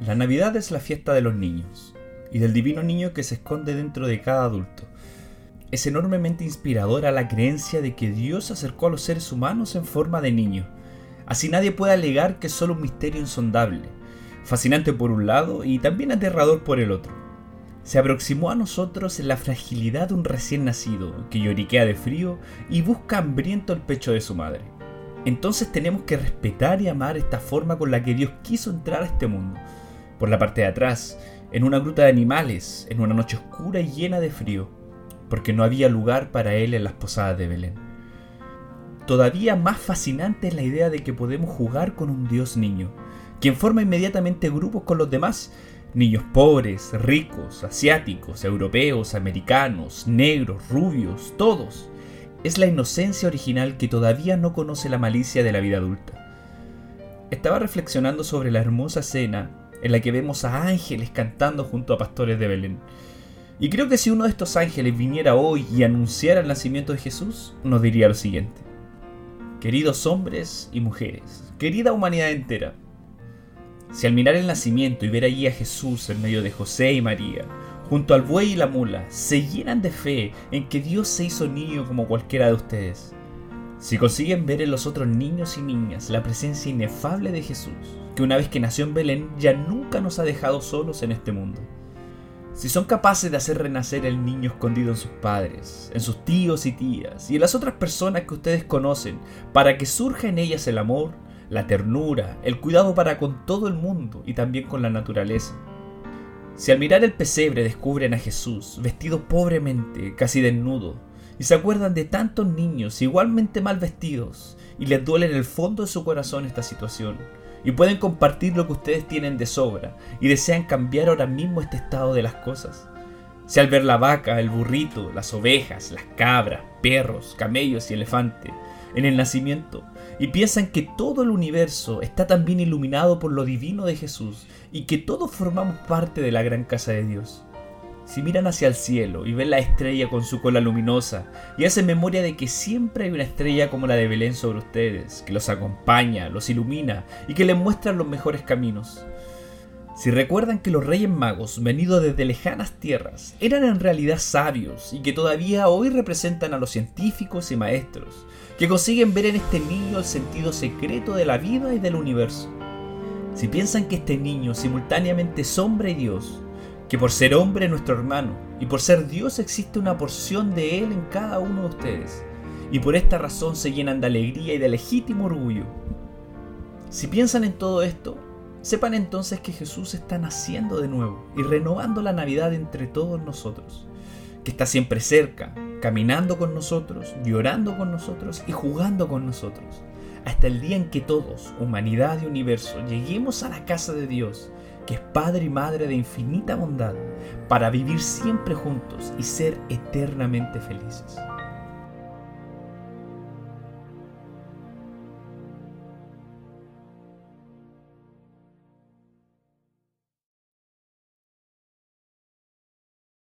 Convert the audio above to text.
La Navidad es la fiesta de los niños y del divino niño que se esconde dentro de cada adulto. Es enormemente inspiradora la creencia de que Dios acercó a los seres humanos en forma de niño. Así nadie puede alegar que es solo un misterio insondable, fascinante por un lado y también aterrador por el otro. Se aproximó a nosotros en la fragilidad de un recién nacido que lloriquea de frío y busca hambriento el pecho de su madre. Entonces tenemos que respetar y amar esta forma con la que Dios quiso entrar a este mundo por la parte de atrás, en una gruta de animales, en una noche oscura y llena de frío, porque no había lugar para él en las posadas de Belén. Todavía más fascinante es la idea de que podemos jugar con un Dios niño, quien forma inmediatamente grupos con los demás, niños pobres, ricos, asiáticos, europeos, americanos, negros, rubios, todos. Es la inocencia original que todavía no conoce la malicia de la vida adulta. Estaba reflexionando sobre la hermosa escena en la que vemos a ángeles cantando junto a pastores de Belén. Y creo que si uno de estos ángeles viniera hoy y anunciara el nacimiento de Jesús, nos diría lo siguiente. Queridos hombres y mujeres, querida humanidad entera, si al mirar el nacimiento y ver allí a Jesús en medio de José y María, junto al buey y la mula, se llenan de fe en que Dios se hizo niño como cualquiera de ustedes, si consiguen ver en los otros niños y niñas la presencia inefable de Jesús, que una vez que nació en Belén ya nunca nos ha dejado solos en este mundo. Si son capaces de hacer renacer el niño escondido en sus padres, en sus tíos y tías y en las otras personas que ustedes conocen, para que surja en ellas el amor, la ternura, el cuidado para con todo el mundo y también con la naturaleza. Si al mirar el pesebre descubren a Jesús, vestido pobremente, casi desnudo, y se acuerdan de tantos niños igualmente mal vestidos, y les duele en el fondo de su corazón esta situación, y pueden compartir lo que ustedes tienen de sobra y desean cambiar ahora mismo este estado de las cosas. Si al ver la vaca, el burrito, las ovejas, las cabras, perros, camellos y elefantes en el nacimiento y piensan que todo el universo está también iluminado por lo divino de Jesús y que todos formamos parte de la gran casa de Dios. Si miran hacia el cielo y ven la estrella con su cola luminosa y hacen memoria de que siempre hay una estrella como la de Belén sobre ustedes, que los acompaña, los ilumina y que les muestra los mejores caminos. Si recuerdan que los reyes magos, venidos desde lejanas tierras, eran en realidad sabios y que todavía hoy representan a los científicos y maestros, que consiguen ver en este niño el sentido secreto de la vida y del universo. Si piensan que este niño simultáneamente es hombre y Dios, que por ser hombre nuestro hermano y por ser Dios existe una porción de Él en cada uno de ustedes, y por esta razón se llenan de alegría y de legítimo orgullo. Si piensan en todo esto, sepan entonces que Jesús está naciendo de nuevo y renovando la Navidad entre todos nosotros, que está siempre cerca, caminando con nosotros, llorando con nosotros y jugando con nosotros, hasta el día en que todos, humanidad y universo, lleguemos a la casa de Dios que es Padre y Madre de infinita bondad, para vivir siempre juntos y ser eternamente felices.